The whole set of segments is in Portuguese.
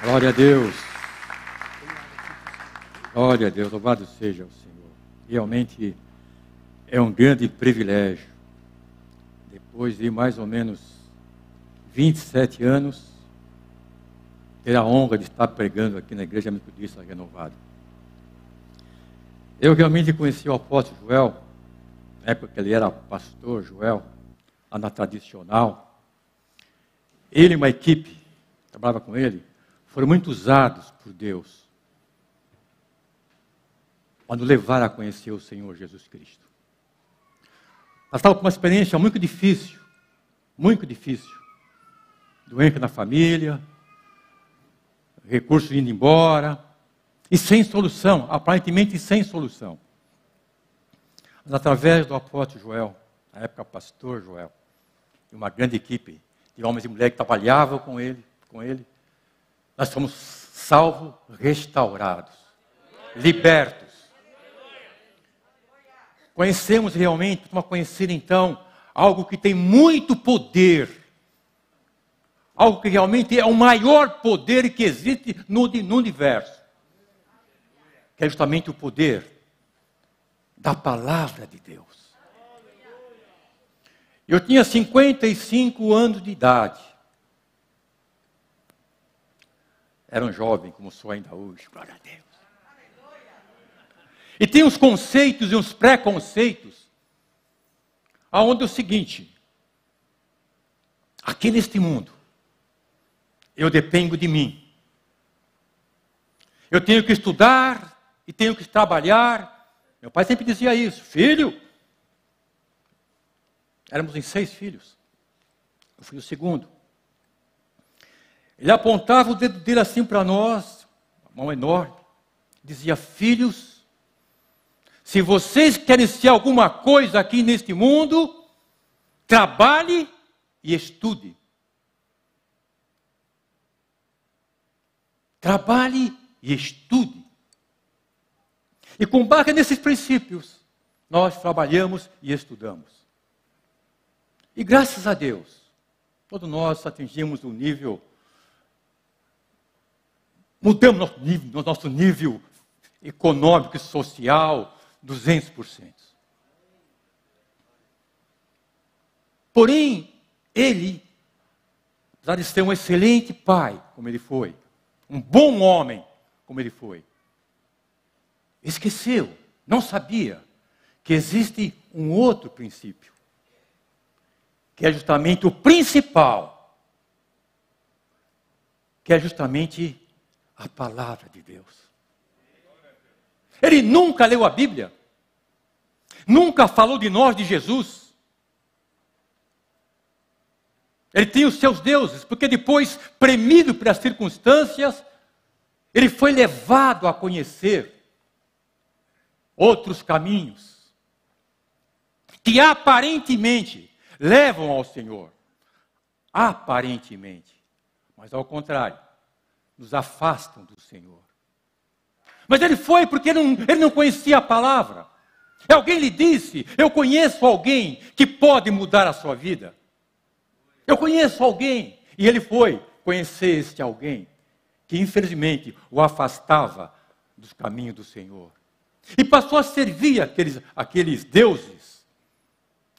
Glória a Deus. Glória a Deus, louvado seja o Senhor. Realmente é um grande privilégio. Depois de mais ou menos 27 anos, ter a honra de estar pregando aqui na Igreja Metodista Renovada. Eu realmente conheci o apóstolo Joel, na época que ele era pastor Joel, lá na tradicional. Ele e uma equipe, trabalhava com ele, foram muito usados por Deus para nos levar a conhecer o Senhor Jesus Cristo. Estávamos com uma experiência muito difícil, muito difícil. Doença na família, recursos indo embora, e sem solução, aparentemente sem solução. Mas através do apóstolo Joel, na época pastor Joel, e uma grande equipe de homens e mulheres que trabalhavam com ele, com ele, nós fomos salvos, restaurados, libertos. Conhecemos realmente, vamos conhecer então, algo que tem muito poder. Algo que realmente é o maior poder que existe no, no universo. Que é justamente o poder da palavra de Deus. Eu tinha 55 anos de idade. Era um jovem, como sou ainda hoje, glória a Deus. E tem uns conceitos e uns preconceitos, aonde é o seguinte: aqui neste mundo, eu dependo de mim. Eu tenho que estudar e tenho que trabalhar. Meu pai sempre dizia isso, filho. Éramos em seis filhos. Eu fui o segundo. Ele apontava o dedo dele assim para nós, mão enorme, dizia: Filhos, se vocês querem ser alguma coisa aqui neste mundo, trabalhe e estude. Trabalhe e estude. E com base nesses princípios, nós trabalhamos e estudamos. E graças a Deus, todos nós atingimos o nível Mudamos nosso nível, nosso nível econômico e social 200%. Porém, ele, apesar de ser um excelente pai, como ele foi, um bom homem, como ele foi, esqueceu, não sabia que existe um outro princípio, que é justamente o principal, que é justamente a palavra de Deus. Ele nunca leu a Bíblia, nunca falou de nós, de Jesus. Ele tem os seus deuses, porque depois, premido pelas circunstâncias, ele foi levado a conhecer outros caminhos que aparentemente levam ao Senhor. Aparentemente. Mas ao contrário, nos afastam do Senhor. Mas ele foi porque ele não, ele não conhecia a palavra. Alguém lhe disse: Eu conheço alguém que pode mudar a sua vida. Eu conheço alguém. E ele foi conhecer este alguém, que infelizmente o afastava dos caminhos do Senhor. E passou a servir aqueles, aqueles deuses,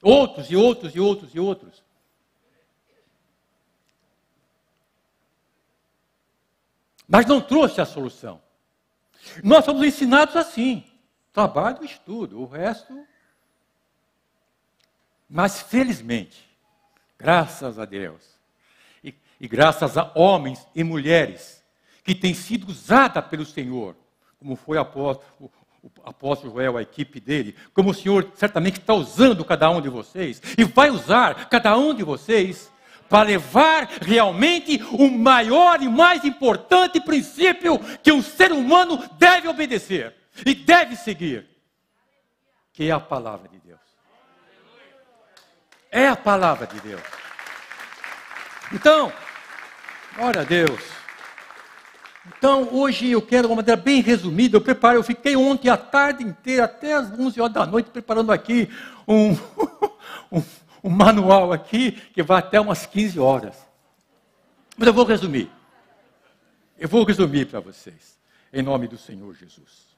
outros e outros e outros e outros. Mas não trouxe a solução. Nós somos ensinados assim: trabalho estudo, o resto. Mas felizmente, graças a Deus, e, e graças a homens e mulheres que têm sido usadas pelo Senhor, como foi apóstolo, o apóstolo Joel, a equipe dele, como o Senhor certamente está usando cada um de vocês, e vai usar cada um de vocês, para levar realmente o maior e mais importante princípio que um ser humano deve obedecer e deve seguir, que é a palavra de Deus. É a palavra de Deus. Então, glória a Deus. Então, hoje eu quero, de uma maneira bem resumida, eu preparei, eu fiquei ontem a tarde inteira, até as 11 horas da noite, preparando aqui um, um um manual aqui que vai até umas 15 horas. Mas eu vou resumir. Eu vou resumir para vocês, em nome do Senhor Jesus.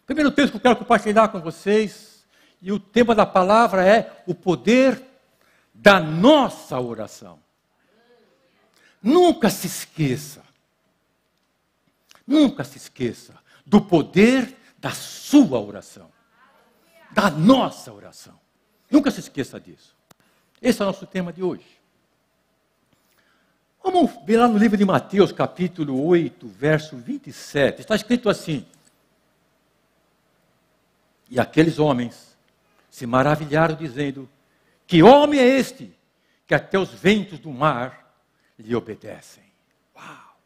O primeiro texto que eu quero compartilhar com vocês, e o tema da palavra é o poder da nossa oração. Nunca se esqueça, nunca se esqueça do poder da sua oração, da nossa oração. Nunca se esqueça disso. Esse é o nosso tema de hoje. Vamos ver lá no livro de Mateus, capítulo 8, verso 27. Está escrito assim: E aqueles homens se maravilharam, dizendo: Que homem é este que até os ventos do mar lhe obedecem? Uau!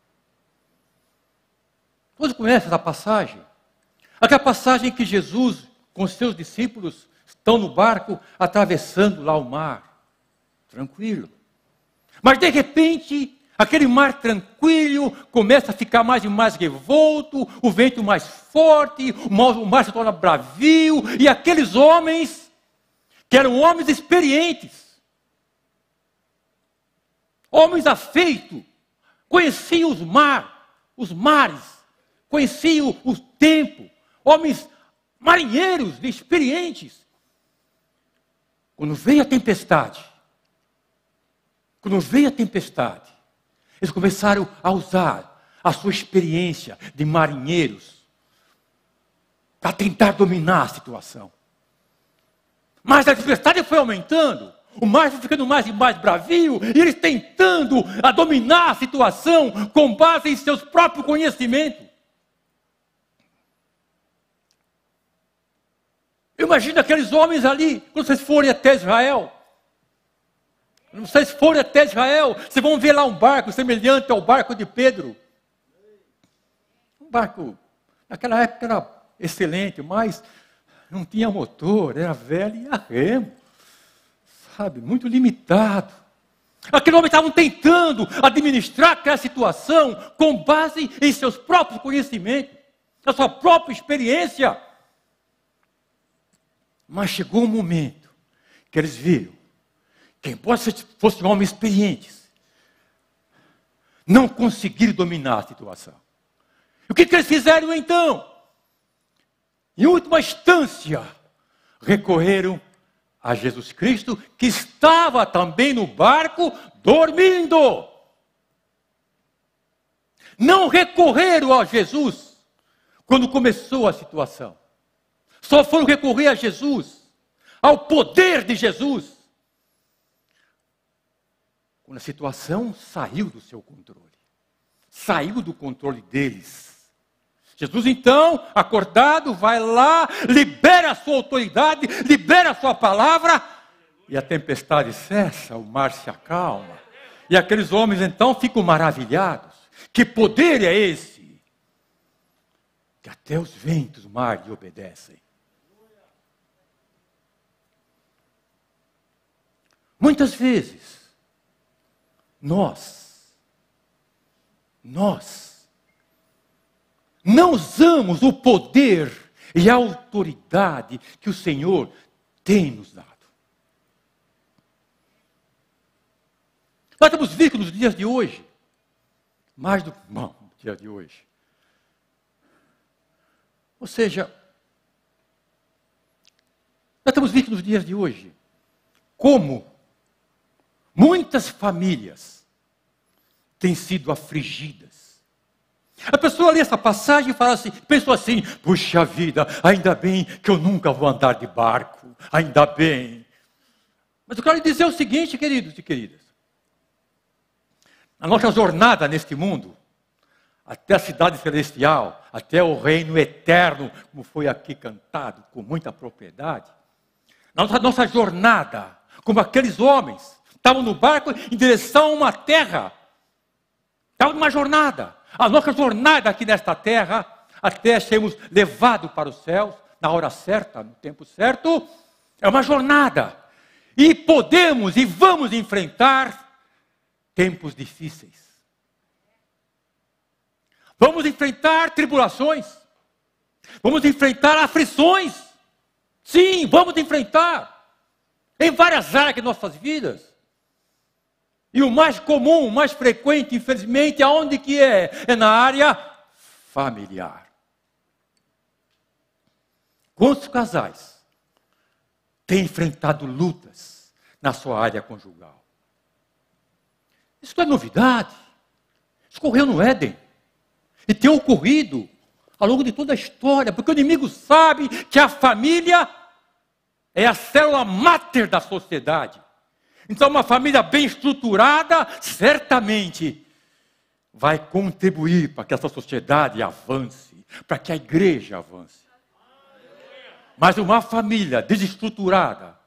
Todos conhecem essa passagem? Aquela passagem que Jesus, com seus discípulos, estão no barco atravessando lá o mar, tranquilo. Mas de repente, aquele mar tranquilo começa a ficar mais e mais revolto, o vento mais forte, o mar se torna bravio, e aqueles homens, que eram homens experientes, homens afeitos, conheciam os mar, os mares, conheciam o tempo, homens marinheiros, experientes. Quando veio a tempestade, quando veio a tempestade, eles começaram a usar a sua experiência de marinheiros para tentar dominar a situação. Mas a tempestade foi aumentando, o mar foi ficando mais e mais bravio, e eles tentando a dominar a situação com base em seus próprios conhecimentos. Imagina aqueles homens ali, quando vocês forem até Israel. Quando vocês forem até Israel, vocês vão ver lá um barco semelhante ao barco de Pedro. Um barco, naquela época era excelente, mas não tinha motor, era velho e a remo. Sabe, muito limitado. Aqueles homens estavam tentando administrar aquela situação com base em seus próprios conhecimentos, na sua própria experiência. Mas chegou um momento que eles viram que, embora fossem homens experientes, não conseguiram dominar a situação. E o que, que eles fizeram então? Em última instância, recorreram a Jesus Cristo, que estava também no barco dormindo. Não recorreram a Jesus quando começou a situação. Só foram recorrer a Jesus, ao poder de Jesus, quando a situação saiu do seu controle, saiu do controle deles. Jesus, então, acordado, vai lá, libera a sua autoridade, libera a sua palavra, e a tempestade cessa, o mar se acalma. E aqueles homens então ficam maravilhados. Que poder é esse? Que até os ventos mar lhe obedecem. Muitas vezes, nós, nós, não usamos o poder e a autoridade que o Senhor tem nos dado. Nós temos visto nos dias de hoje, mais do que no dia de hoje. Ou seja, nós temos visto nos dias de hoje como Muitas famílias têm sido afligidas. A pessoa lê essa passagem e fala assim, pensou assim, puxa vida, ainda bem que eu nunca vou andar de barco, ainda bem. Mas eu quero lhe dizer o seguinte, queridos e queridas. A nossa jornada neste mundo, até a cidade celestial, até o reino eterno, como foi aqui cantado com muita propriedade, na nossa, nossa jornada, como aqueles homens estavam no barco em direção a uma terra. Estavam numa jornada. A nossa jornada aqui nesta terra, até sermos levados para os céus, na hora certa, no tempo certo, é uma jornada. E podemos e vamos enfrentar tempos difíceis. Vamos enfrentar tribulações. Vamos enfrentar aflições. Sim, vamos enfrentar. Em várias áreas de nossas vidas. E o mais comum, o mais frequente, infelizmente, aonde que é? É na área familiar. Quantos casais têm enfrentado lutas na sua área conjugal? Isso não é novidade. Isso ocorreu no Éden. E tem ocorrido ao longo de toda a história, porque o inimigo sabe que a família é a célula máter da sociedade. Então, uma família bem estruturada, certamente, vai contribuir para que essa sociedade avance, para que a igreja avance. Mas uma família desestruturada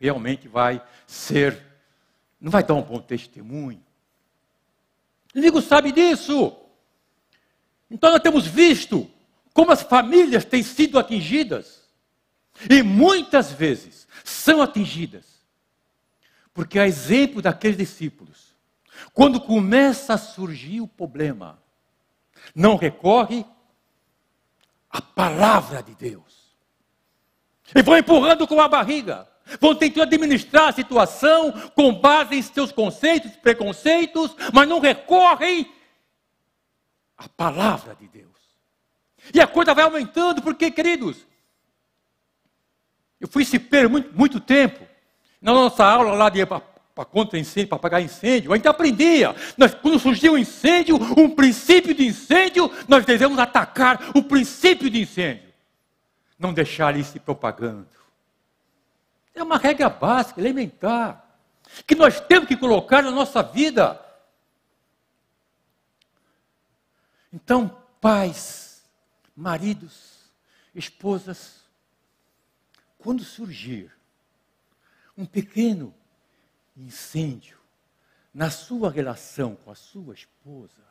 realmente vai ser, não vai dar um bom testemunho. O inimigo sabe disso. Então nós temos visto como as famílias têm sido atingidas. E muitas vezes são atingidas. Porque a exemplo daqueles discípulos, quando começa a surgir o problema, não recorre à palavra de Deus. E vão empurrando com a barriga. Vão tentando administrar a situação com base em seus conceitos, preconceitos, mas não recorrem à palavra de Deus. E a coisa vai aumentando, porque, queridos, eu fui cipeiro muito, muito tempo. Na nossa aula lá de para contra incêndio, para apagar incêndio, a gente aprendia. Nós, quando surgiu um incêndio, um princípio de incêndio, nós devemos atacar o princípio de incêndio. Não deixar ele se propagando. É uma regra básica, elementar, que nós temos que colocar na nossa vida. Então, pais, maridos, esposas, quando surgir um pequeno incêndio na sua relação com a sua esposa,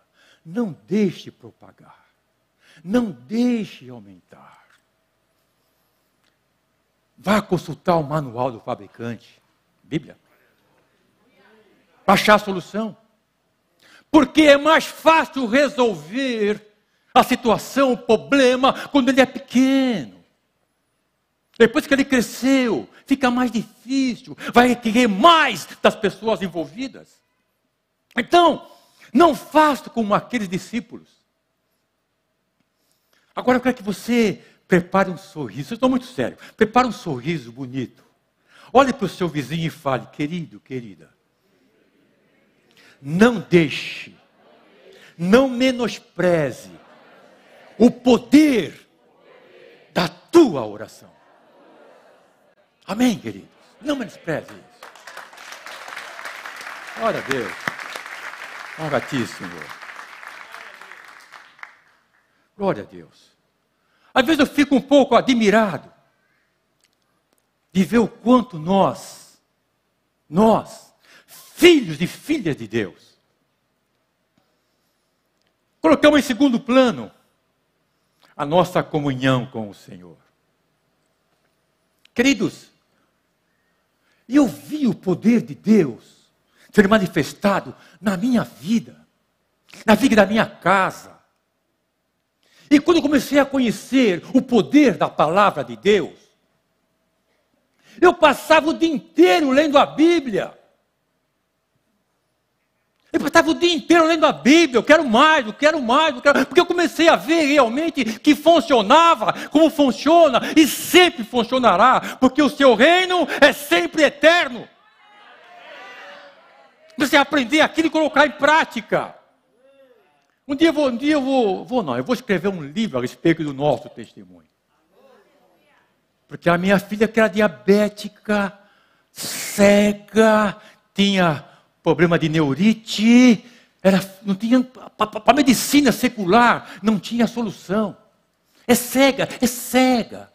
não deixe propagar, não deixe aumentar. Vá consultar o manual do fabricante, Bíblia, para achar a solução. Porque é mais fácil resolver a situação, o problema, quando ele é pequeno. Depois que ele cresceu, fica mais difícil, vai requerer mais das pessoas envolvidas. Então, não faça como aqueles discípulos. Agora eu quero que você Prepare um sorriso. Eu estou muito sério. Prepare um sorriso bonito. Olhe para o seu vizinho e fale, querido, querida. Não deixe, não menospreze o poder da tua oração. Amém, queridos? Não menospreze isso. Glória a Deus. Glória a ti, Senhor. Glória a Deus. Às vezes eu fico um pouco admirado de ver o quanto nós, nós, filhos e filhas de Deus, colocamos em segundo plano a nossa comunhão com o Senhor. Queridos, eu vi o poder de Deus ser manifestado na minha vida, na vida da minha casa, e quando eu comecei a conhecer o poder da palavra de Deus, eu passava o dia inteiro lendo a Bíblia. Eu passava o dia inteiro lendo a Bíblia, eu quero mais, eu quero mais, eu quero... porque eu comecei a ver realmente que funcionava, como funciona e sempre funcionará, porque o seu reino é sempre eterno. Você aprender aquilo e colocar em prática. Um dia eu vou, um dia eu vou, vou não, eu vou escrever um livro a respeito do nosso testemunho. Porque a minha filha que era diabética, cega, tinha problema de neurite, era, não tinha, para medicina secular, não tinha solução. É cega, é cega.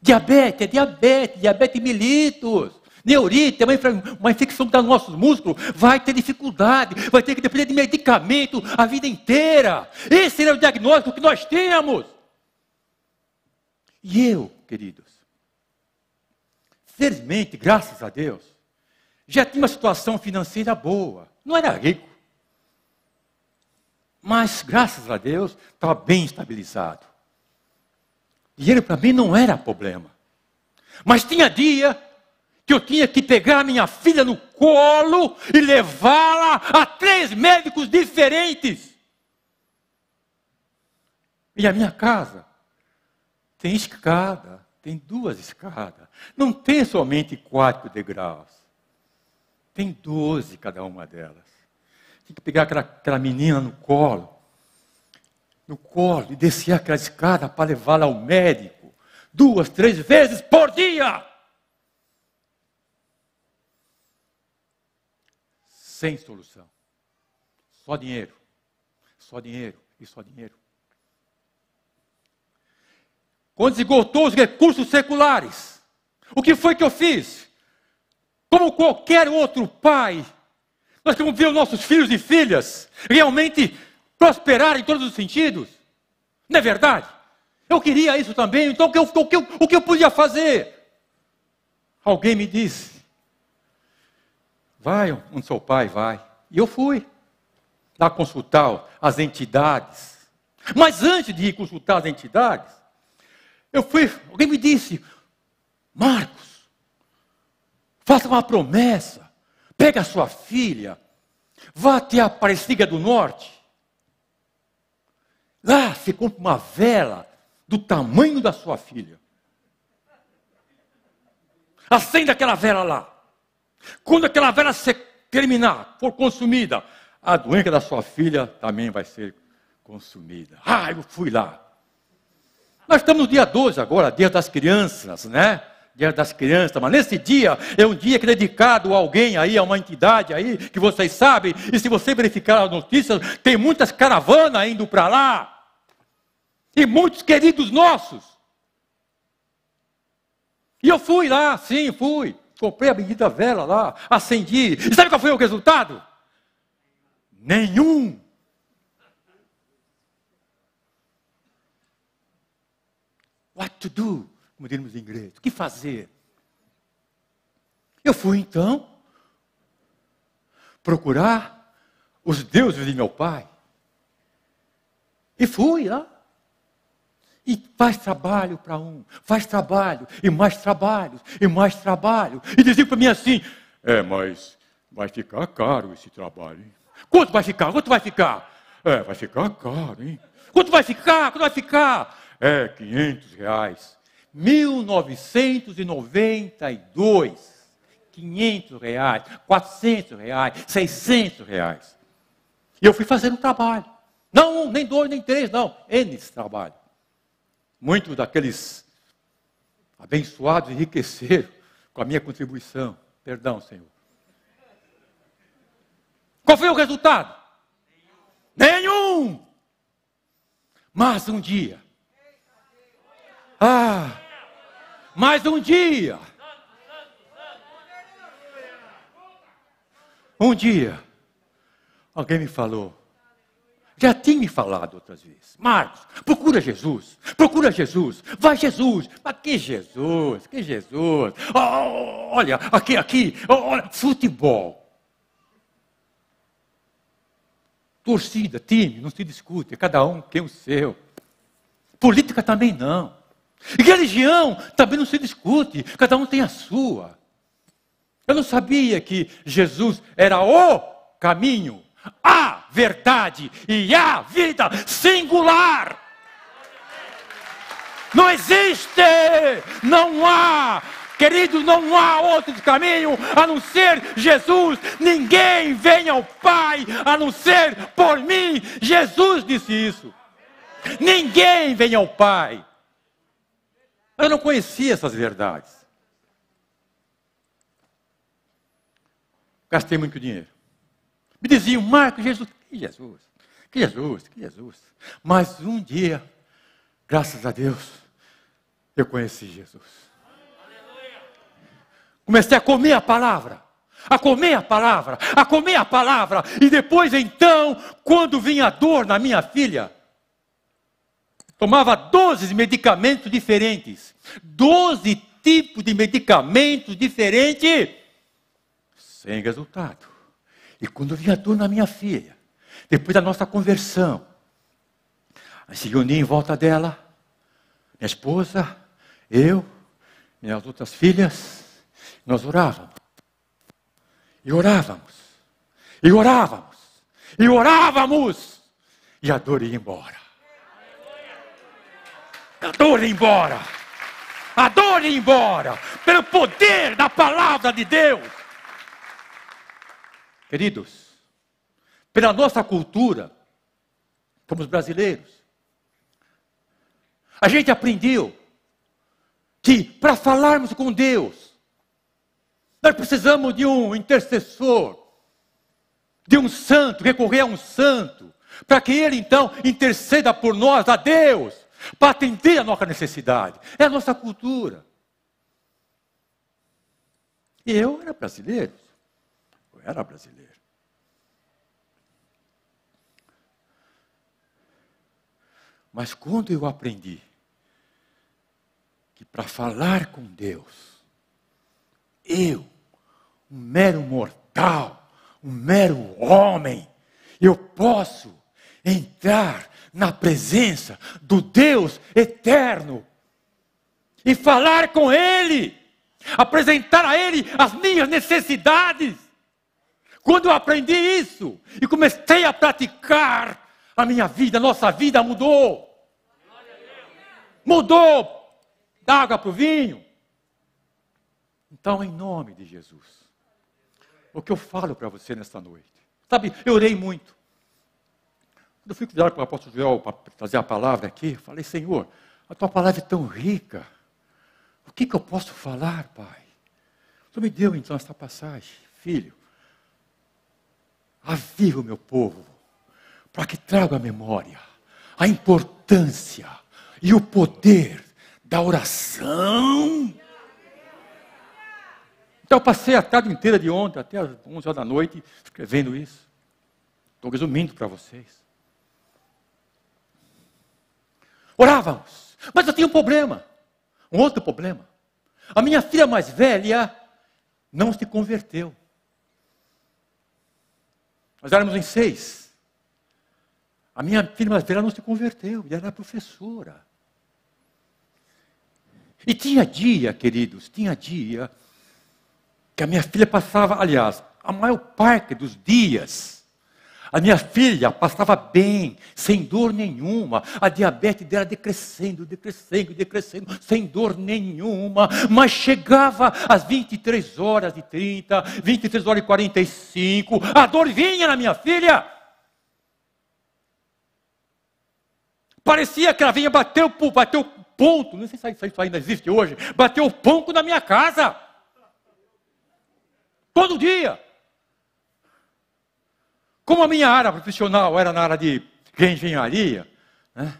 Diabetes, é diabetes, diabetes mellitus. Neurite, é uma infecção nos nossos músculos, vai ter dificuldade, vai ter que depender de medicamento a vida inteira. Esse é o diagnóstico que nós temos. E eu, queridos, felizmente, graças a Deus, já tinha uma situação financeira boa. Não era rico. Mas, graças a Deus, estava bem estabilizado. Dinheiro para mim não era problema. Mas tinha dia que eu tinha que pegar minha filha no colo e levá-la a três médicos diferentes. E a minha casa tem escada, tem duas escadas. Não tem somente quatro degraus. Tem doze cada uma delas. Tem que pegar aquela, aquela menina no colo, no colo, e descer aquela escada para levá-la ao médico. Duas, três vezes por dia. sem solução. Só dinheiro, só dinheiro e só dinheiro. Quando esgotou os recursos seculares, o que foi que eu fiz? Como qualquer outro pai, nós queremos ver os nossos filhos e filhas realmente prosperar em todos os sentidos. Não é verdade? Eu queria isso também, então o que eu, o que eu, o que eu podia fazer? Alguém me disse, Vai onde seu pai vai. E eu fui lá consultar as entidades. Mas antes de ir consultar as entidades, eu fui, alguém me disse, Marcos, faça uma promessa, pega a sua filha, vá até a Aparecida do Norte. Lá você compra uma vela do tamanho da sua filha. Acenda aquela vela lá. Quando aquela vela se terminar, for consumida, a doença da sua filha também vai ser consumida. Ah, eu fui lá. Nós estamos no dia 12 agora, dia das crianças, né? Dia das crianças, mas nesse dia é um dia que é dedicado a alguém aí, a uma entidade aí, que vocês sabem, e se você verificar as notícias, tem muitas caravanas indo para lá. E muitos queridos nossos. E eu fui lá, sim, fui. Comprei a bendita vela lá, acendi. E sabe qual foi o resultado? Nenhum. What to do? Como diríamos em inglês. O que fazer? Eu fui então procurar os deuses de meu pai. E fui lá. E faz trabalho para um, faz trabalho, e mais trabalho, e mais trabalho. E diziam para mim assim: é, mas vai ficar caro esse trabalho. Hein? Quanto vai ficar? Quanto vai ficar? É, vai ficar caro, hein? Quanto vai ficar? Quanto vai ficar? É, 500 reais. 1992. 500 reais, 400 reais, 600 reais. E eu fui fazendo trabalho. Não um, nem dois, nem três, não. N trabalho muitos daqueles abençoados enriqueceram com a minha contribuição. Perdão, Senhor. Qual foi o resultado? Nenhum. Mas um dia. Ah, mais um dia. Um dia, alguém me falou, já tinha me falado outras vezes. Marcos, procura Jesus. Procura Jesus. Vai Jesus. Mas que Jesus? Que Jesus? Oh, olha, aqui, aqui. Olha, futebol. Torcida, time, não se discute. Cada um tem o seu. Política também não. E religião também não se discute. Cada um tem a sua. Eu não sabia que Jesus era o caminho, a verdade e a vida singular. Não existe, não há, querido, não há outro caminho a não ser Jesus. Ninguém vem ao Pai a não ser por mim. Jesus disse isso. Ninguém vem ao Pai. Eu não conhecia essas verdades. Gastei muito dinheiro. Me diziam, Marcos, Jesus, que Jesus, que Jesus, que Jesus. Mas um dia, graças a Deus, eu conheci Jesus. Comecei a comer a palavra, a comer a palavra, a comer a palavra, e depois então, quando vinha a dor na minha filha, tomava 12 medicamentos diferentes, 12 tipos de medicamentos diferentes, sem resultado. E quando vinha dor na minha filha, depois da nossa conversão, a se reunia em volta dela, minha esposa, eu, minhas outras filhas, Nós orávamos. E orávamos. E orávamos. E orávamos. E a dor ia embora. A dor embora. A dor embora. Pelo poder da palavra de Deus. Queridos, pela nossa cultura, como os brasileiros, a gente aprendeu que para falarmos com Deus, nós precisamos de um intercessor, de um santo, recorrer a um santo, para que ele então interceda por nós a Deus, para atender a nossa necessidade. É a nossa cultura. E eu era brasileiro. Eu era brasileiro. Mas quando eu aprendi que para falar com Deus, eu, um mero mortal, um mero homem, eu posso entrar na presença do Deus eterno e falar com Ele, apresentar a Ele as minhas necessidades. Quando eu aprendi isso e comecei a praticar, a minha vida, a nossa vida mudou. Mudou da água para o vinho. Então, em nome de Jesus, o que eu falo para você nesta noite, sabe, eu orei muito. Quando eu fui cuidar para o apóstolo Joel para trazer a palavra aqui, falei, Senhor, a tua palavra é tão rica. O que, que eu posso falar, Pai? Tu me deu então esta passagem, filho. Aviva o meu povo, para que traga a memória a importância e o poder da oração. Então eu passei a tarde inteira de ontem, até as 11 horas da noite, escrevendo isso. Estou resumindo para vocês. Orávamos. Mas eu tinha um problema. Um outro problema. A minha filha mais velha não se converteu. Nós éramos em seis. A minha filha mais velha não se converteu, e era professora. E tinha dia, queridos, tinha dia que a minha filha passava, aliás, a maior parte dos dias, a minha filha passava bem, sem dor nenhuma. A diabetes dela decrescendo, decrescendo, decrescendo, sem dor nenhuma. Mas chegava às 23 horas e 30, 23 horas e 45, a dor vinha na minha filha. Parecia que ela vinha bater o, bater o ponto, não sei se isso ainda existe hoje, bateu o ponto na minha casa. Todo dia. Como a minha área profissional era na área de engenharia, né?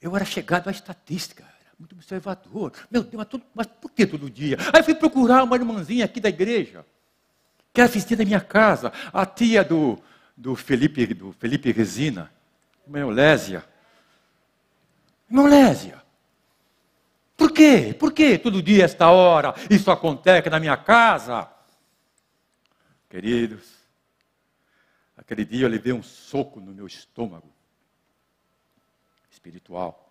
eu era chegado à estatística, era muito observador. Meu Deus, mas, mas por que todo dia? Aí fui procurar uma irmãzinha aqui da igreja, que era assistida da minha casa, a tia do, do Felipe, do Felipe Resina, irmã Lésia. Irmã Lésia, por quê? Por que todo dia, esta hora, isso acontece na minha casa? Queridos, aquele dia eu levei um soco no meu estômago espiritual.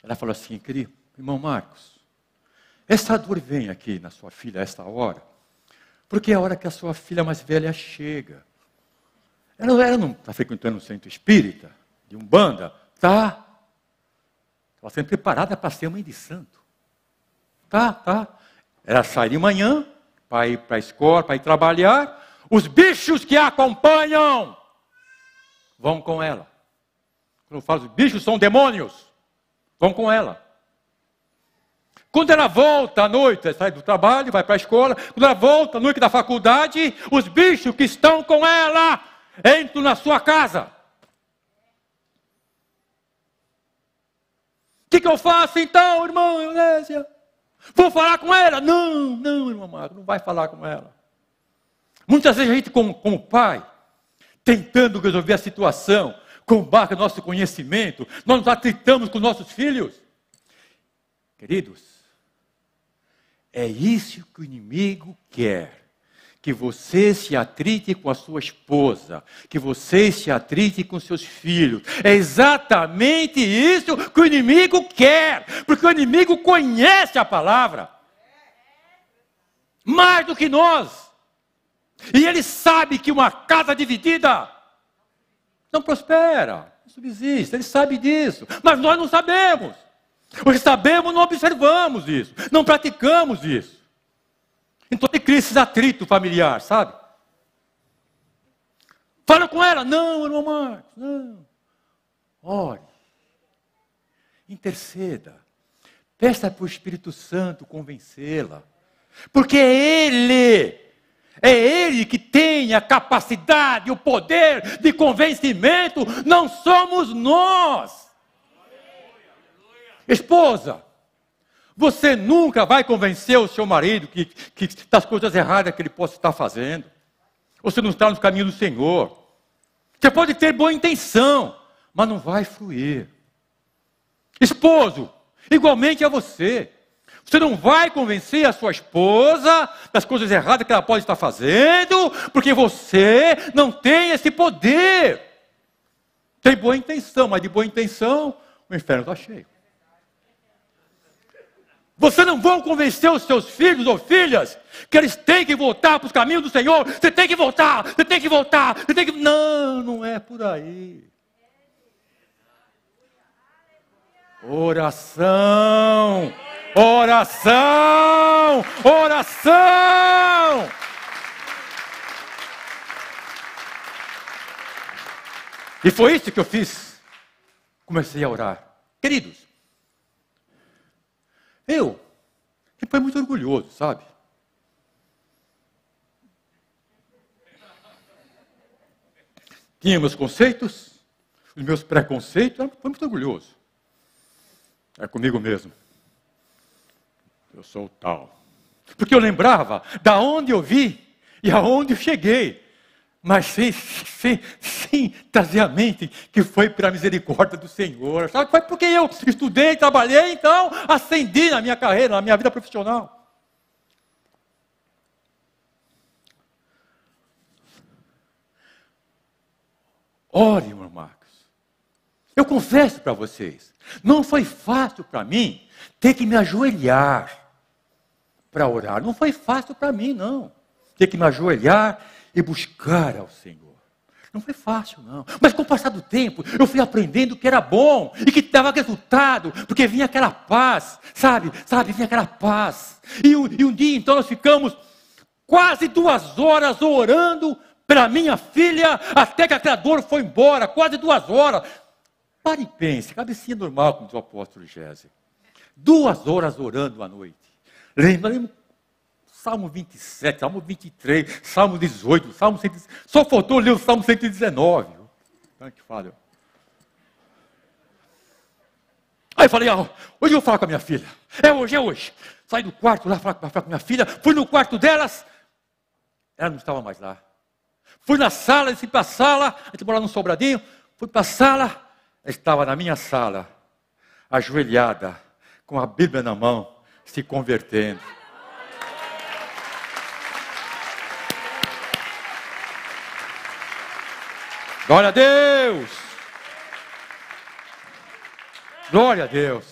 Ela falou assim, querido, irmão Marcos, essa dor vem aqui na sua filha a esta hora, porque é a hora que a sua filha mais velha chega. Ela, ela não está frequentando um centro espírita, de um banda? Tá. Estava sendo preparada para ser mãe de santo. Tá, tá. Ela sai de manhã, para ir para a escola, para ir trabalhar. Os bichos que a acompanham vão com ela. Quando eu falo, os bichos são demônios, vão com ela. Quando ela volta à noite, sai do trabalho, vai para a escola. Quando ela volta à noite da faculdade, os bichos que estão com ela entram na sua casa. O que, que eu faço então, irmão Eunésia? Vou falar com ela? Não, não, irmão amado, não vai falar com ela. Muitas vezes a gente, como, como pai, tentando resolver a situação, com base no nosso conhecimento, nós nos atritamos com nossos filhos. Queridos, é isso que o inimigo quer. Que você se atrite com a sua esposa, que você se atrite com seus filhos. É exatamente isso que o inimigo quer, porque o inimigo conhece a palavra mais do que nós. E ele sabe que uma casa dividida não prospera, não subsiste, ele sabe disso, mas nós não sabemos. O que sabemos, não observamos isso, não praticamos isso. Então ele cria esse atrito familiar, sabe? Fala com ela, não, irmão Marcos, não. Ore. Interceda. Peça para o Espírito Santo convencê-la. Porque é Ele, é Ele que tem a capacidade, o poder de convencimento, não somos nós. Esposa, você nunca vai convencer o seu marido que, que das coisas erradas que ele possa estar fazendo. Você não está no caminho do Senhor. Você pode ter boa intenção, mas não vai fluir. Esposo, igualmente a você. Você não vai convencer a sua esposa das coisas erradas que ela pode estar fazendo, porque você não tem esse poder. Tem boa intenção, mas de boa intenção o inferno está cheio. Você não vai convencer os seus filhos ou filhas que eles têm que voltar para os caminhos do Senhor. Você tem que voltar, você tem que voltar, você tem que. Não, não é por aí. Oração, oração, oração. E foi isso que eu fiz. Comecei a orar. Queridos, eu, ele foi muito orgulhoso, sabe? Tinha meus conceitos, os meus preconceitos, foi muito orgulhoso. É comigo mesmo. Eu sou o tal. Porque eu lembrava da onde eu vi e aonde eu cheguei mas sem, sem, sem trazer a mente que foi pela misericórdia do Senhor. Sabe? Foi porque eu estudei, trabalhei, então ascendi na minha carreira, na minha vida profissional. Ore, irmão Marcos. Eu confesso para vocês, não foi fácil para mim ter que me ajoelhar para orar. Não foi fácil para mim, não. Ter que me ajoelhar e buscar ao Senhor. Não foi fácil, não. Mas com o passar do tempo, eu fui aprendendo que era bom e que dava resultado, porque vinha aquela paz, sabe? Sabe, vinha aquela paz. E e um dia, então, nós ficamos quase duas horas orando pela minha filha, até que a criadora foi embora, quase duas horas. Pare e pense, cabecinha normal, como diz o apóstolo Gésio. Duas horas orando à noite. Lembra, Salmo 27, Salmo 23, Salmo 18, Salmo 119. Só faltou ler o Salmo 119. Então, que fala. Aí eu falei, ah, hoje eu vou falar com a minha filha. É hoje, é hoje. Saí do quarto lá falar com a minha filha. Fui no quarto delas. Ela não estava mais lá. Fui na sala, desci para a sala. A gente morava num sobradinho. Fui para a sala. Ela estava na minha sala, ajoelhada, com a Bíblia na mão, se convertendo. Glória a Deus! Glória a Deus!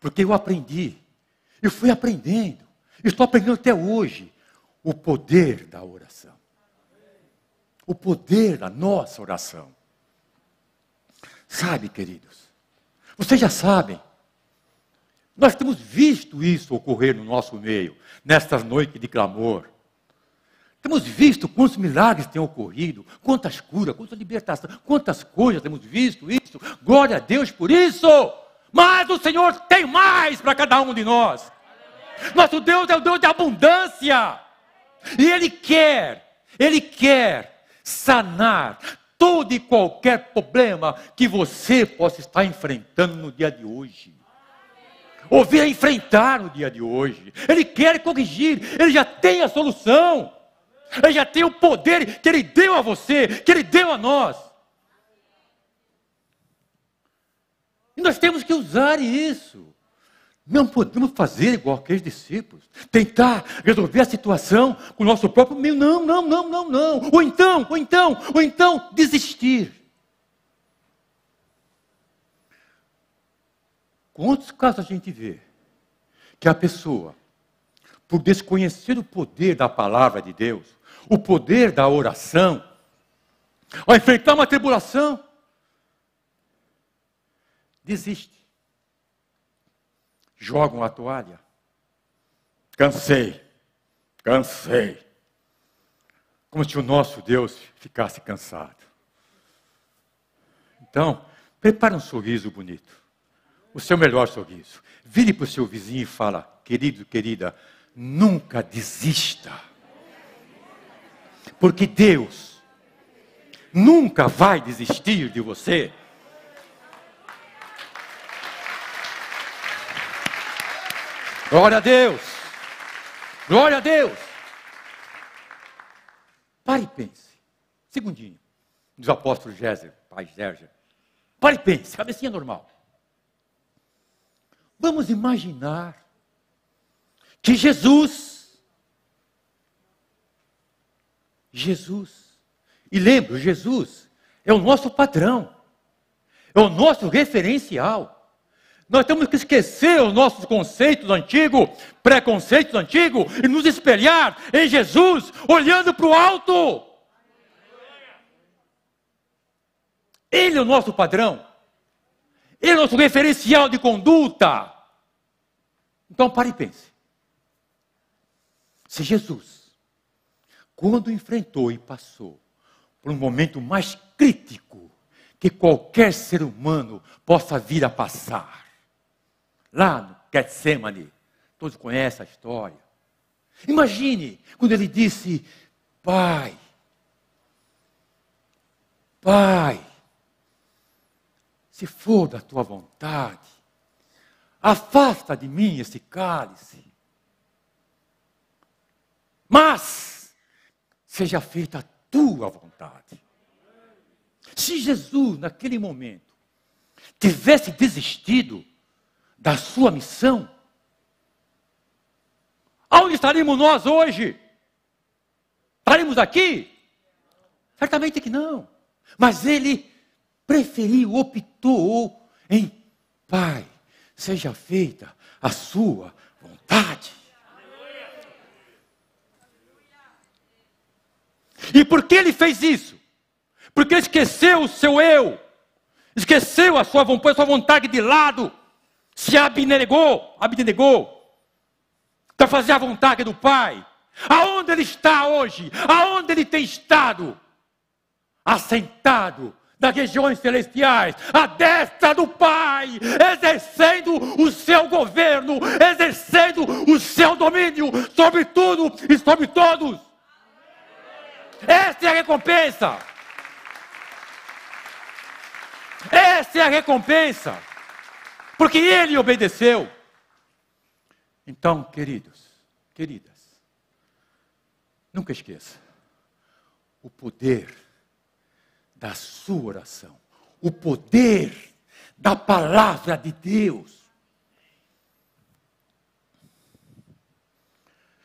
Porque eu aprendi, eu fui aprendendo, estou aprendendo até hoje o poder da oração. O poder da nossa oração. Sabe, queridos, vocês já sabem, nós temos visto isso ocorrer no nosso meio, nestas noites de clamor. Temos visto quantos milagres têm ocorrido, quantas curas, quantas libertações, quantas coisas temos visto isso. Glória a Deus por isso. Mas o Senhor tem mais para cada um de nós. Nosso Deus é o Deus de abundância. E Ele quer, Ele quer sanar todo e qualquer problema que você possa estar enfrentando no dia de hoje. Ou vir a enfrentar no dia de hoje. Ele quer corrigir, Ele já tem a solução. Ele já tem o poder que Ele deu a você, que Ele deu a nós. E nós temos que usar isso. Não podemos fazer igual aqueles discípulos. Tentar resolver a situação com o nosso próprio meio. Não, não, não, não, não. Ou então, ou então, ou então, desistir. Quantos casos a gente vê que a pessoa, por desconhecer o poder da palavra de Deus, o poder da oração, ao enfrentar uma tribulação, desiste. Jogam a toalha. Cansei, cansei. Como se o nosso Deus ficasse cansado. Então, prepare um sorriso bonito. O seu melhor sorriso. Vire para o seu vizinho e fala, querido, querida, nunca desista. Porque Deus nunca vai desistir de você. Glória a Deus. Glória a Deus. Pare e pense. Segundinho. Dos apóstolos Géser, pai Géser. Pare e pense. Cabecinha normal. Vamos imaginar que Jesus, Jesus, e lembro, Jesus é o nosso padrão, é o nosso referencial. Nós temos que esquecer os nossos conceitos antigos, preconceitos antigos, e nos espelhar em Jesus, olhando para o alto. Ele é o nosso padrão, ele é o nosso referencial de conduta. Então pare e pense. Se Jesus, quando enfrentou e passou por um momento mais crítico que qualquer ser humano possa vir a passar, lá no Getsemane. Todos conhecem a história. Imagine quando ele disse: Pai, Pai, se for da tua vontade, afasta de mim esse cálice. Mas seja feita a tua vontade. Se Jesus, naquele momento, tivesse desistido, da sua missão? Aonde estaríamos nós hoje? Estaríamos aqui? Certamente que não. Mas ele preferiu, optou em Pai, seja feita a sua vontade. E por que ele fez isso? Porque esqueceu o seu eu, esqueceu a sua, a sua vontade de lado se abnegou, abnegou para fazer a vontade do Pai. Aonde ele está hoje? Aonde ele tem estado? Assentado nas regiões celestiais, à destra do Pai, exercendo o seu governo, exercendo o seu domínio sobre tudo e sobre todos. Essa é a recompensa. Essa é a recompensa porque ele obedeceu. Então, queridos, queridas, nunca esqueça o poder da sua oração, o poder da palavra de Deus.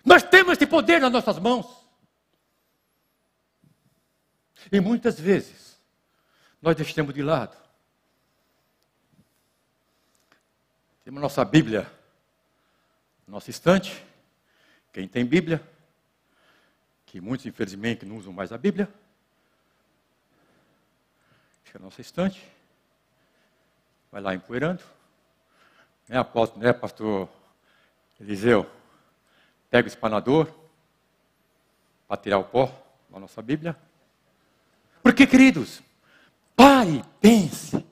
Nós temos esse poder nas nossas mãos. E muitas vezes nós deixamos de lado Temos nossa Bíblia, nossa estante. Quem tem Bíblia, que muitos infelizmente não usam mais a Bíblia, fica a nossa estante, vai lá empoeirando. Né, apóstolo, né, pastor Eliseu? Pega o espanador para tirar o pó da nossa Bíblia. Porque, queridos, pare, pense.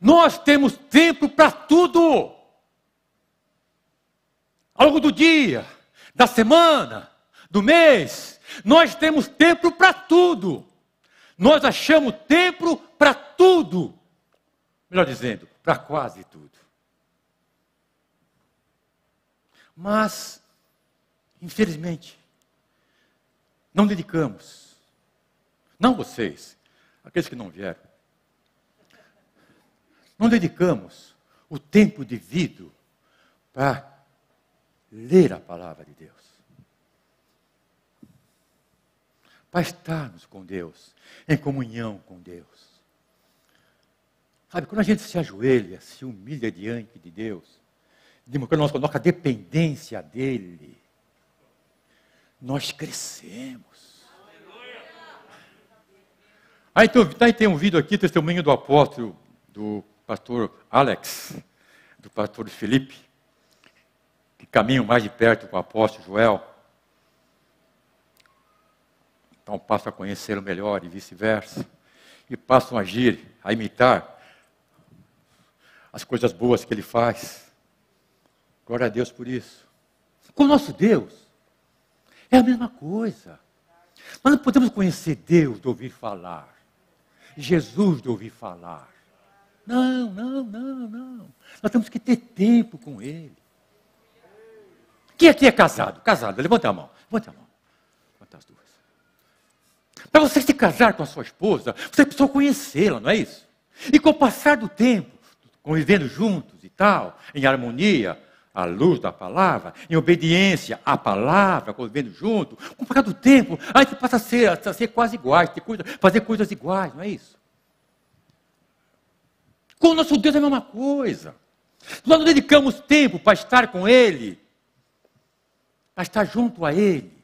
Nós temos tempo para tudo. Ao longo do dia, da semana, do mês, nós temos tempo para tudo. Nós achamos tempo para tudo. Melhor dizendo, para quase tudo. Mas, infelizmente, não dedicamos. Não vocês, aqueles que não vieram não dedicamos o tempo devido para ler a palavra de Deus. Para estarmos com Deus, em comunhão com Deus. Sabe, quando a gente se ajoelha, se humilha diante de Deus, quando nós colocamos a dependência dEle, nós crescemos. Aí, então, tá, tem um vídeo aqui, testemunho do apóstolo, do pastor Alex, do pastor Felipe, que caminham mais de perto com o apóstolo Joel. Então passam a conhecê-lo melhor e vice-versa. E passam a agir, a imitar as coisas boas que ele faz. Glória a Deus por isso. Com o nosso Deus, é a mesma coisa. Nós não podemos conhecer Deus de ouvir falar. Jesus de ouvir falar. Não, não, não, não. Nós temos que ter tempo com Ele. Quem aqui é casado? Casado, levanta a mão. Levanta a mão. Levanta as duas. Para você se casar com a sua esposa, você precisa conhecê-la, não é isso? E com o passar do tempo, convivendo juntos e tal, em harmonia, à luz da palavra, em obediência à palavra, convivendo junto, com o passar do tempo, a gente passa a ser, a ser quase iguais, coisa, fazer coisas iguais, não é isso? Com o nosso Deus é a mesma coisa. Nós não dedicamos tempo para estar com Ele, para estar junto a Ele.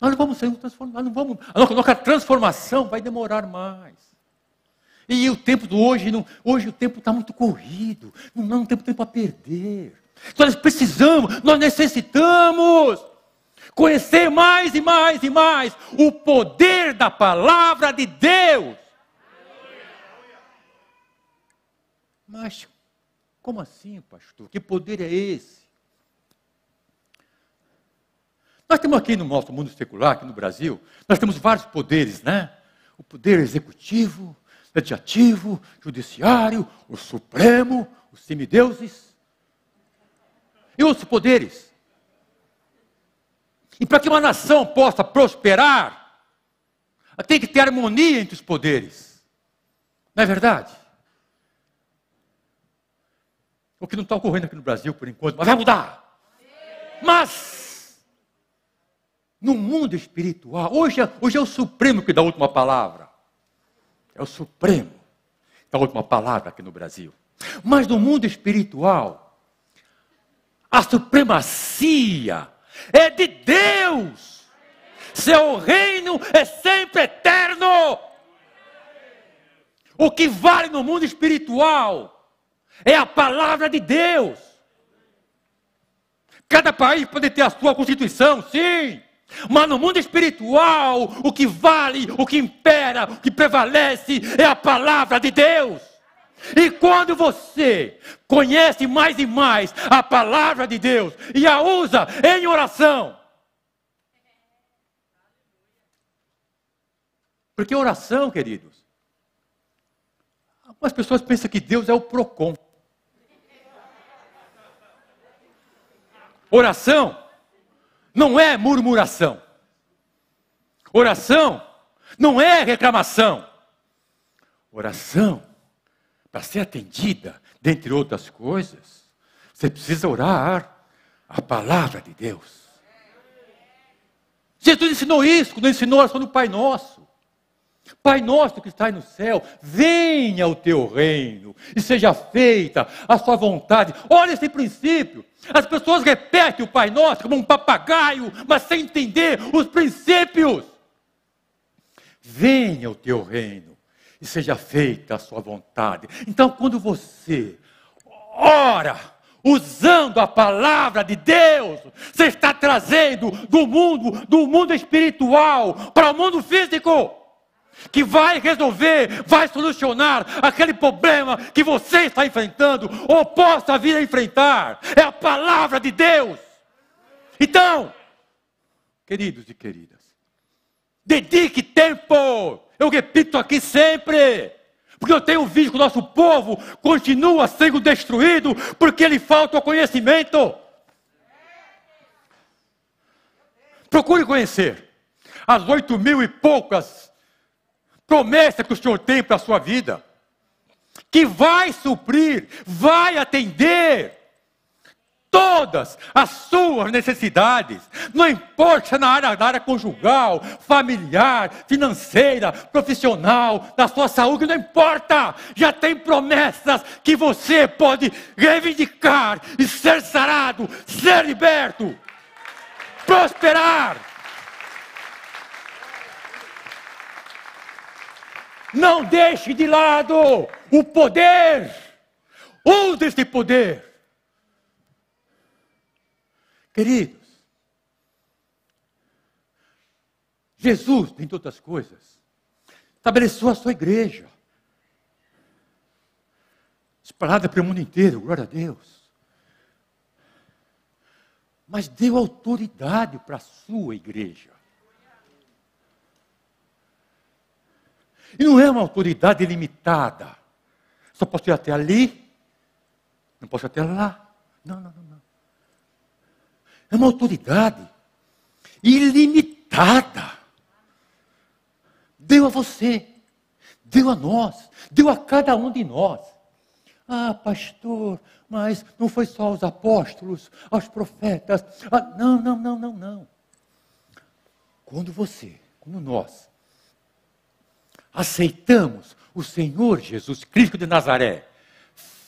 Nós não vamos ser transformados, não vamos, a nossa transformação vai demorar mais. E o tempo do hoje, não, hoje o tempo está muito corrido, não, não temos tempo a perder. Nós precisamos, nós necessitamos conhecer mais e mais e mais o poder da palavra de Deus. Mas como assim, pastor? Que poder é esse? Nós temos aqui no nosso mundo secular, aqui no Brasil, nós temos vários poderes, né? O poder executivo, legislativo, judiciário, o supremo, os semideuses e outros poderes. E para que uma nação possa prosperar, tem que ter harmonia entre os poderes. Não é verdade? O que não está ocorrendo aqui no Brasil por enquanto, mas vai mudar. Mas, no mundo espiritual, hoje é, hoje é o Supremo que dá a última palavra. É o Supremo que dá a última palavra aqui no Brasil. Mas no mundo espiritual, a supremacia é de Deus. Seu reino é sempre eterno. O que vale no mundo espiritual é a palavra de Deus. Cada país pode ter a sua constituição, sim. Mas no mundo espiritual, o que vale, o que impera, o que prevalece é a palavra de Deus. E quando você conhece mais e mais a palavra de Deus e a usa em oração, porque oração, queridos, algumas pessoas pensam que Deus é o PROCON. Oração não é murmuração. Oração não é reclamação. Oração, para ser atendida, dentre outras coisas, você precisa orar a palavra de Deus. Jesus ensinou isso quando ensinou a oração do Pai Nosso. Pai nosso que está no céu, venha o teu reino e seja feita a sua vontade. Olha esse princípio. As pessoas repetem o Pai Nosso como um papagaio, mas sem entender os princípios. Venha o teu reino e seja feita a sua vontade. Então, quando você ora, usando a palavra de Deus, você está trazendo do mundo, do mundo espiritual para o mundo físico que vai resolver, vai solucionar aquele problema que você está enfrentando ou possa vir a enfrentar. É a palavra de Deus. Então, queridos e queridas, dedique tempo. Eu repito aqui sempre. Porque eu tenho visto que o nosso povo continua sendo destruído porque lhe falta o conhecimento. Procure conhecer as oito mil e poucas promessa que o Senhor tem para a sua vida. que vai suprir, vai atender todas as suas necessidades, não importa na área, na área conjugal, familiar, financeira, profissional, da sua saúde, não importa, já tem promessas que você pode reivindicar e ser sarado, ser liberto, prosperar. Não deixe de lado o poder, use esse poder Queridos, Jesus, dentre outras coisas, estabeleceu a sua igreja. Espalhada pelo mundo inteiro, glória a Deus. Mas deu autoridade para a sua igreja. E não é uma autoridade limitada. Só posso ir até ali, não posso ir até lá. Não, não, não. É uma autoridade ilimitada. Deu a você, deu a nós, deu a cada um de nós. Ah, pastor, mas não foi só aos apóstolos, aos profetas. Ah, não, não, não, não, não. Quando você, como nós, aceitamos o Senhor Jesus Cristo de Nazaré,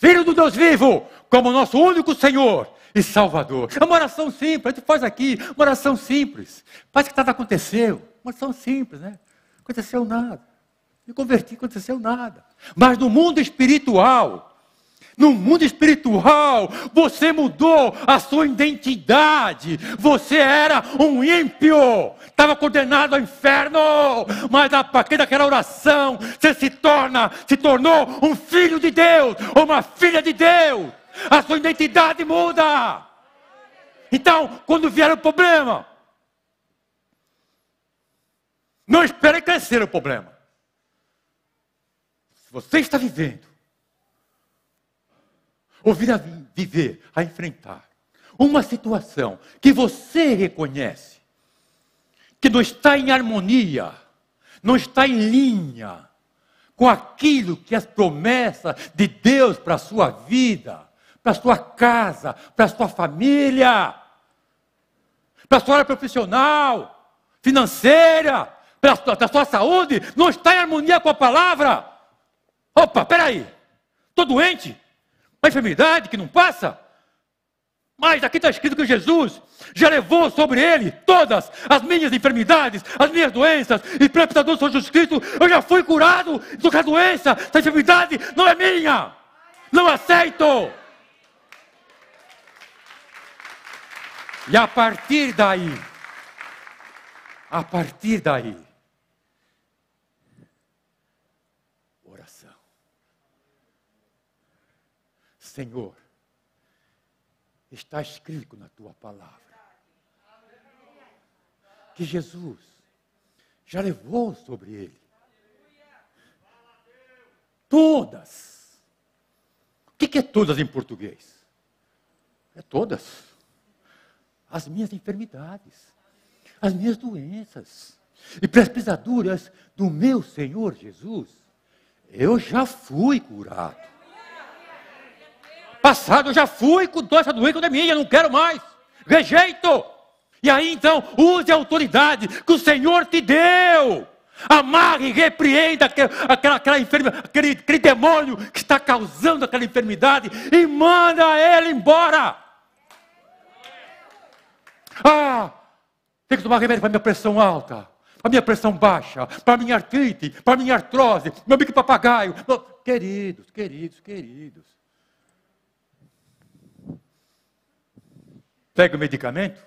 Filho do Deus vivo, como nosso único Senhor e Salvador. É uma oração simples, a gente faz aqui, uma oração simples. Parece que nada aconteceu. Uma oração simples, né? Aconteceu nada. Me converti, aconteceu nada. Mas no mundo espiritual, no mundo espiritual, você mudou a sua identidade. Você era um ímpio, estava condenado ao inferno. Mas a partir daquela oração, você se torna, se tornou um filho de Deus, ou uma filha de Deus a sua identidade muda. Então, quando vier o problema, não espere crescer o problema. Se você está vivendo, ou vir a viver, a enfrentar uma situação que você reconhece, que não está em harmonia, não está em linha com aquilo que as promessas de Deus para a sua vida, para a sua casa, para a sua família, para a sua área profissional, financeira, para a sua saúde, não está em harmonia com a palavra. Opa, peraí, estou doente, uma enfermidade que não passa. Mas aqui está escrito que Jesus já levou sobre ele todas as minhas enfermidades, as minhas doenças, e pelo do Senhor Jesus Cristo, eu já fui curado. Então, a doença, essa enfermidade não é minha. Não aceito. E a partir daí, a partir daí, oração. Senhor, está escrito na tua palavra que Jesus já levou sobre ele todas. O que é todas em português? É todas as minhas enfermidades, as minhas doenças. E pelas do meu Senhor Jesus, eu já fui curado. Passado eu já fui com doença não é minha, não quero mais. Rejeito. E aí então, use a autoridade que o Senhor te deu. Amarre repreenda aquela, aquela, aquela aquele, aquele demônio que está causando aquela enfermidade e manda ele embora. Ah, tem que tomar remédio para minha pressão alta, para minha pressão baixa, para minha artrite, para minha artrose, meu bico papagaio. Queridos, queridos, queridos. Pega o medicamento,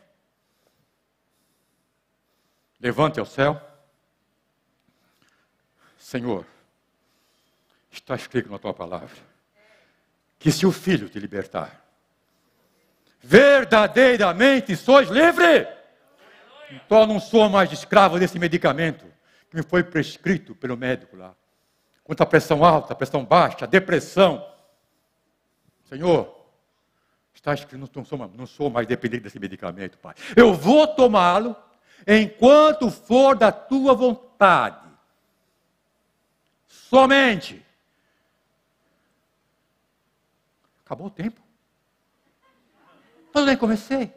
levante ao céu. Senhor, está escrito na tua palavra que se o filho te libertar, verdadeiramente sois livre. Então eu não sou mais escravo desse medicamento que me foi prescrito pelo médico lá. Quanto à pressão alta, pressão baixa, depressão. Senhor, Tá Acho que não sou, não sou mais dependente desse medicamento, Pai. Eu vou tomá-lo enquanto for da tua vontade. Somente. Acabou o tempo. Tudo bem, comecei.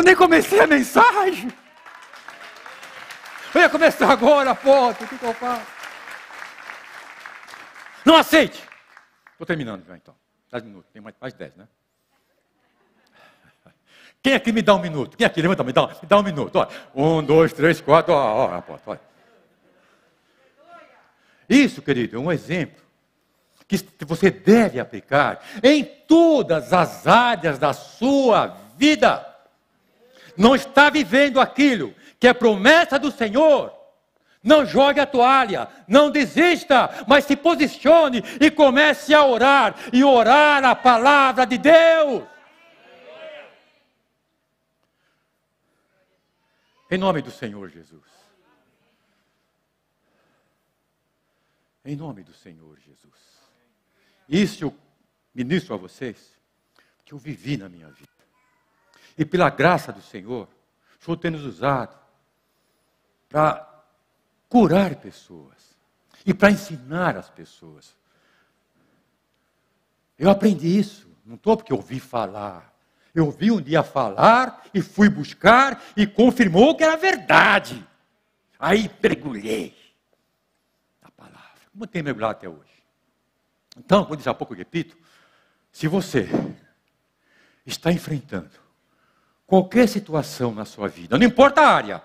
Eu nem comecei a mensagem. Eu ia começar agora, foto. O que, eu faço? Não aceite. Estou terminando já então. Dez minutos. Tem mais, mais dez, né? Quem aqui me dá um minuto? Quem aqui? Levanta, me dá, me dá um minuto. Olha. Um, dois, três, quatro. Ó, ó, olha. Isso, querido, é um exemplo que você deve aplicar em todas as áreas da sua vida. Não está vivendo aquilo que é promessa do Senhor. Não jogue a toalha, não desista, mas se posicione e comece a orar e orar a palavra de Deus. Em nome do Senhor Jesus. Em nome do Senhor Jesus. Isso eu ministro a vocês, que eu vivi na minha vida. E pela graça do Senhor, o Senhor tem nos usado para curar pessoas e para ensinar as pessoas. Eu aprendi isso, não estou porque ouvi falar. Eu ouvi um dia falar e fui buscar e confirmou que era verdade. Aí mergulhei na palavra. Como tem mergulhado até hoje? Então, como disse há pouco, repito, se você está enfrentando qualquer situação na sua vida, não importa a área,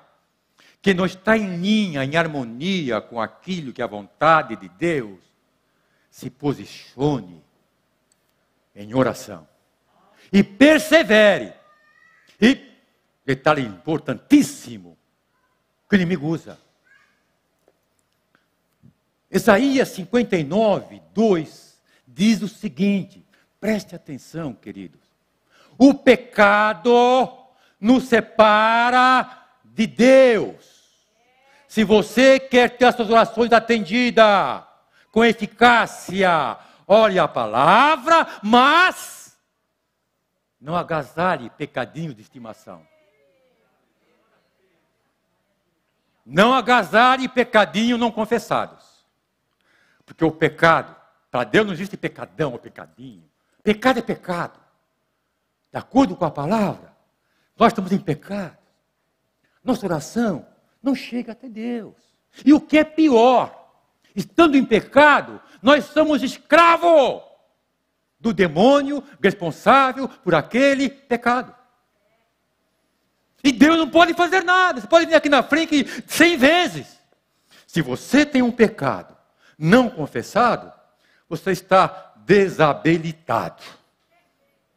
que não está em linha, em harmonia com aquilo que é a vontade de Deus, se posicione em oração e persevere. E detalhe importantíssimo que o inimigo usa. Isaías 59, 2 diz o seguinte: preste atenção, queridos. O pecado nos separa de Deus. Se você quer ter as suas orações atendidas com eficácia, olhe a palavra, mas não agasalhe pecadinho de estimação. Não agasalhe pecadinho não confessados. Porque o pecado, para Deus não existe pecadão ou pecadinho. Pecado é pecado. De acordo com a palavra, nós estamos em pecado. Nossa oração não chega até Deus. E o que é pior, estando em pecado, nós somos escravos do demônio responsável por aquele pecado. E Deus não pode fazer nada. Você pode vir aqui na frente cem vezes. Se você tem um pecado não confessado, você está desabilitado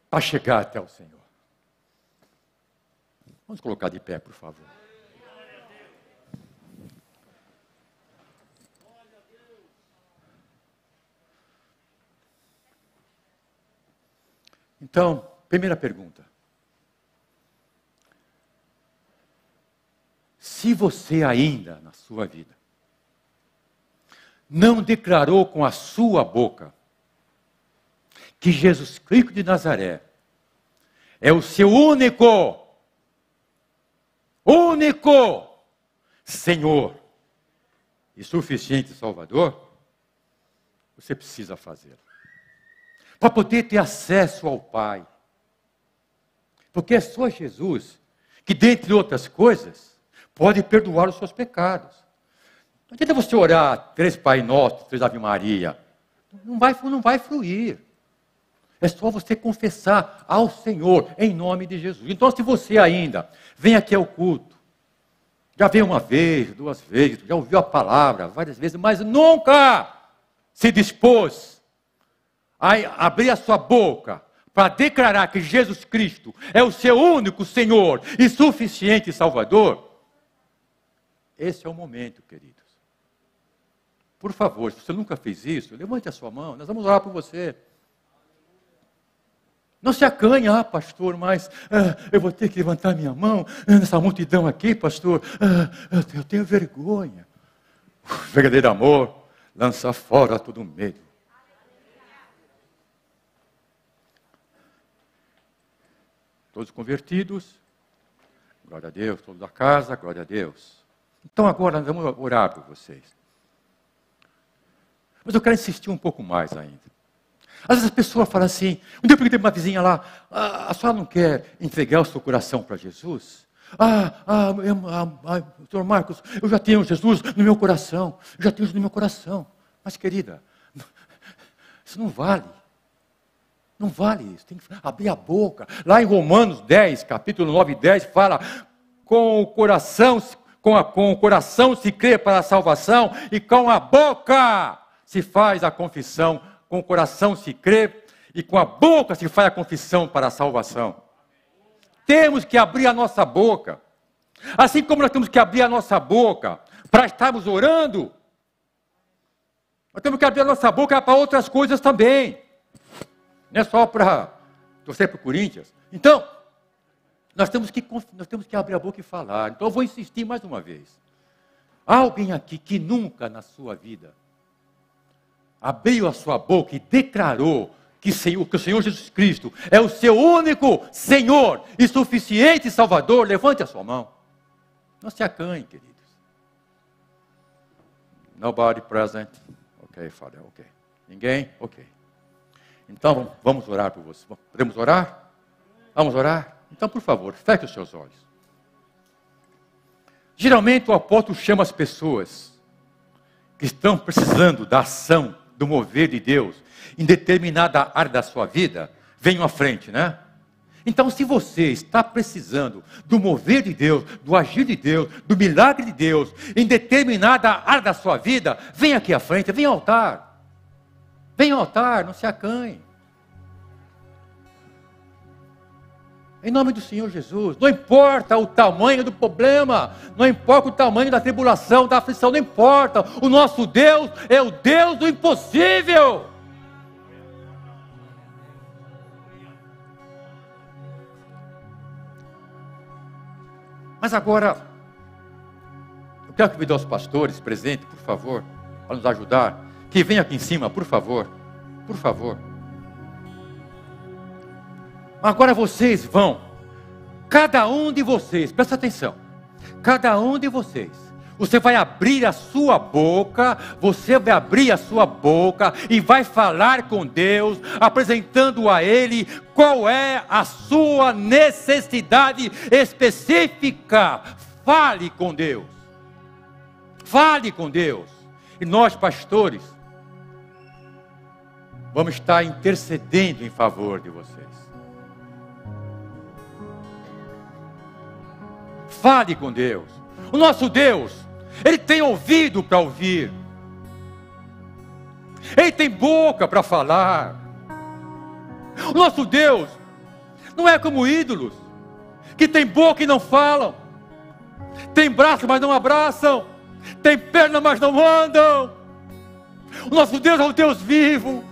para chegar até o Senhor. Vamos colocar de pé, por favor. Então, primeira pergunta. Se você ainda, na sua vida, não declarou com a sua boca que Jesus Cristo de Nazaré é o seu único, único Senhor e suficiente Salvador, você precisa fazê-lo para poder ter acesso ao Pai. Porque é só Jesus que, dentre outras coisas, pode perdoar os seus pecados. Não adianta você orar três Pai Nosso, três Ave Maria. Não vai, não vai fluir. É só você confessar ao Senhor em nome de Jesus. Então, se você ainda vem aqui ao culto, já veio uma vez, duas vezes, já ouviu a palavra várias vezes, mas nunca se dispôs a abrir a sua boca para declarar que Jesus Cristo é o seu único Senhor e suficiente Salvador, esse é o momento, queridos. Por favor, se você nunca fez isso, levante a sua mão, nós vamos orar por você. Não se acanhe, ah, pastor, mas ah, eu vou ter que levantar minha mão nessa multidão aqui, pastor. Ah, eu tenho vergonha. O verdadeiro amor lança fora todo medo. Todos convertidos? Glória a Deus. Todos da casa? Glória a Deus. Então agora vamos orar por vocês. Mas eu quero insistir um pouco mais ainda. Às vezes as pessoas falam assim, um dia eu perguntei para uma vizinha lá, ah, a senhora não quer entregar o seu coração para Jesus? Ah, ah, ah, ah, doutor Marcos, eu já tenho Jesus no meu coração, eu já tenho Jesus no meu coração. Mas querida, isso não vale. Não vale isso, tem que abrir a boca. Lá em Romanos 10, capítulo 9 e 10, fala: com o coração, com, a, com o coração se crê para a salvação, e com a boca se faz a confissão, com o coração se crê, e com a boca se faz a confissão para a salvação. Temos que abrir a nossa boca. Assim como nós temos que abrir a nossa boca para estarmos orando, nós temos que abrir a nossa boca para outras coisas também. Não é só para torcer para o Corinthians. Então, nós temos, que, nós temos que abrir a boca e falar. Então, eu vou insistir mais uma vez. Há alguém aqui que nunca na sua vida abriu a sua boca e declarou que, Senhor, que o Senhor Jesus Cristo é o seu único Senhor e suficiente Salvador, levante a sua mão. Não se acanhe, queridos. Nobody present. Ok, Father, ok. Ninguém? Ok. Então vamos orar por você. Podemos orar? Vamos orar? Então, por favor, feche os seus olhos. Geralmente o apóstolo chama as pessoas que estão precisando da ação, do mover de Deus em determinada área da sua vida, venham à frente, né? Então, se você está precisando do mover de Deus, do agir de Deus, do milagre de Deus, em determinada área da sua vida, venha aqui à frente, venha ao altar. Venha ao altar, não se acanhe. Em nome do Senhor Jesus. Não importa o tamanho do problema, não importa o tamanho da tribulação, da aflição, não importa. O nosso Deus é o Deus do impossível. Mas agora, eu quero convidar os pastores presentes, por favor, para nos ajudar que venha aqui em cima, por favor. Por favor. Agora vocês vão, cada um de vocês, presta atenção. Cada um de vocês, você vai abrir a sua boca, você vai abrir a sua boca e vai falar com Deus, apresentando a Ele qual é a sua necessidade específica. Fale com Deus. Fale com Deus. E nós, pastores, vamos estar intercedendo em favor de vocês. Fale com Deus. O nosso Deus, Ele tem ouvido para ouvir, Ele tem boca para falar. O nosso Deus não é como ídolos, que tem boca e não falam, tem braço, mas não abraçam, tem perna, mas não andam. O nosso Deus é um Deus vivo,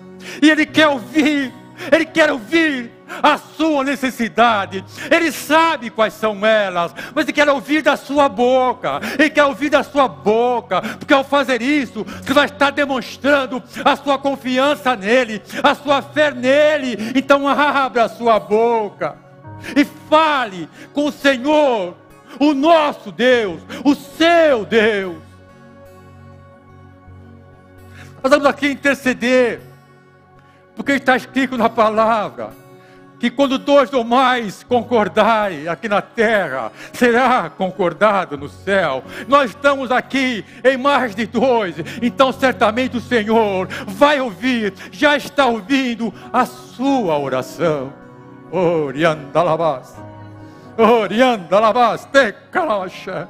e Ele quer ouvir, Ele quer ouvir a sua necessidade, Ele sabe quais são elas, mas Ele quer ouvir da sua boca, Ele quer ouvir da sua boca, porque ao fazer isso, você vai estar demonstrando a sua confiança nele, a sua fé nele. Então abra a sua boca e fale com o Senhor, o nosso Deus, o seu Deus. Nós vamos aqui interceder porque está escrito na palavra que quando dois ou mais concordarem aqui na terra, será concordado no céu. Nós estamos aqui em mais de dois, então certamente o Senhor vai ouvir, já está ouvindo a sua oração. Oriandalabas, Oriandalabaste, Kalamasha,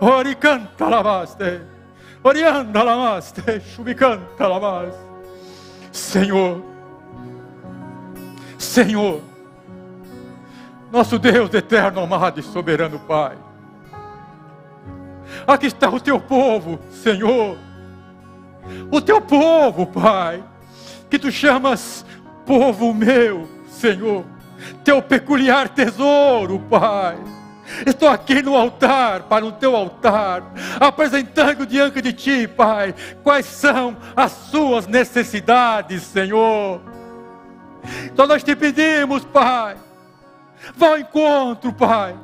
Oricantalabaste, Oriandalabaste, Chubicantalabas. Senhor, Senhor, nosso Deus eterno, amado e soberano Pai. Aqui está o teu povo, Senhor. O teu povo, Pai, que tu chamas povo meu, Senhor. Teu peculiar tesouro, Pai. Estou aqui no altar, para o teu altar, apresentando diante de ti, Pai, quais são as suas necessidades, Senhor. Então nós te pedimos, Pai, Vá ao encontro, Pai.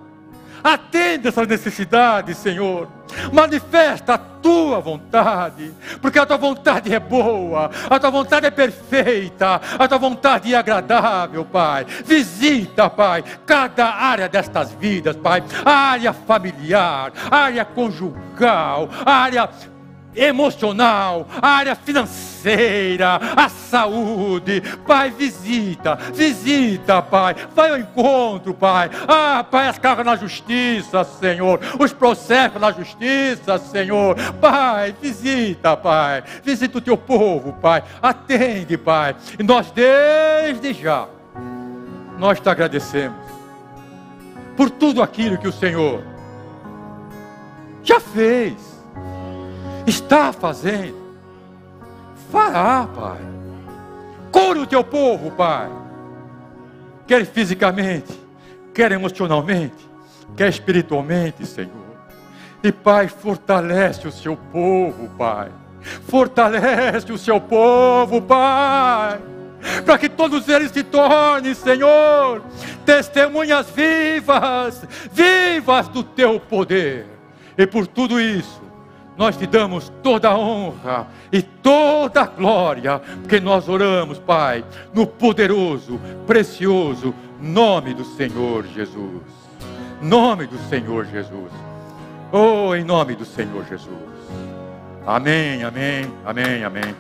Atenda essas necessidades, Senhor. Manifesta a tua vontade, porque a tua vontade é boa, a tua vontade é perfeita, a tua vontade é agradável, Pai. Visita, Pai, cada área destas vidas, Pai. Área familiar, área conjugal, área emocional, área financeira, a saúde. Pai, visita, visita, Pai. Vai ao encontro, Pai. Ah, Pai, as cargas na justiça, Senhor. Os processos na justiça, Senhor. Pai, visita, Pai. Visita o teu povo, Pai. Atende, Pai. E nós, desde já, nós te agradecemos por tudo aquilo que o Senhor já fez está fazendo, fará, Pai. Cura o teu povo, Pai. Quer fisicamente, quer emocionalmente, quer espiritualmente, Senhor. E, Pai, fortalece o seu povo, Pai. Fortalece o seu povo, Pai. Para que todos eles se tornem, Senhor, testemunhas vivas, vivas do teu poder. E por tudo isso, nós te damos toda a honra e toda a glória, porque nós oramos, Pai, no poderoso, precioso nome do Senhor Jesus. Nome do Senhor Jesus. Oh, em nome do Senhor Jesus. Amém, amém, amém, amém.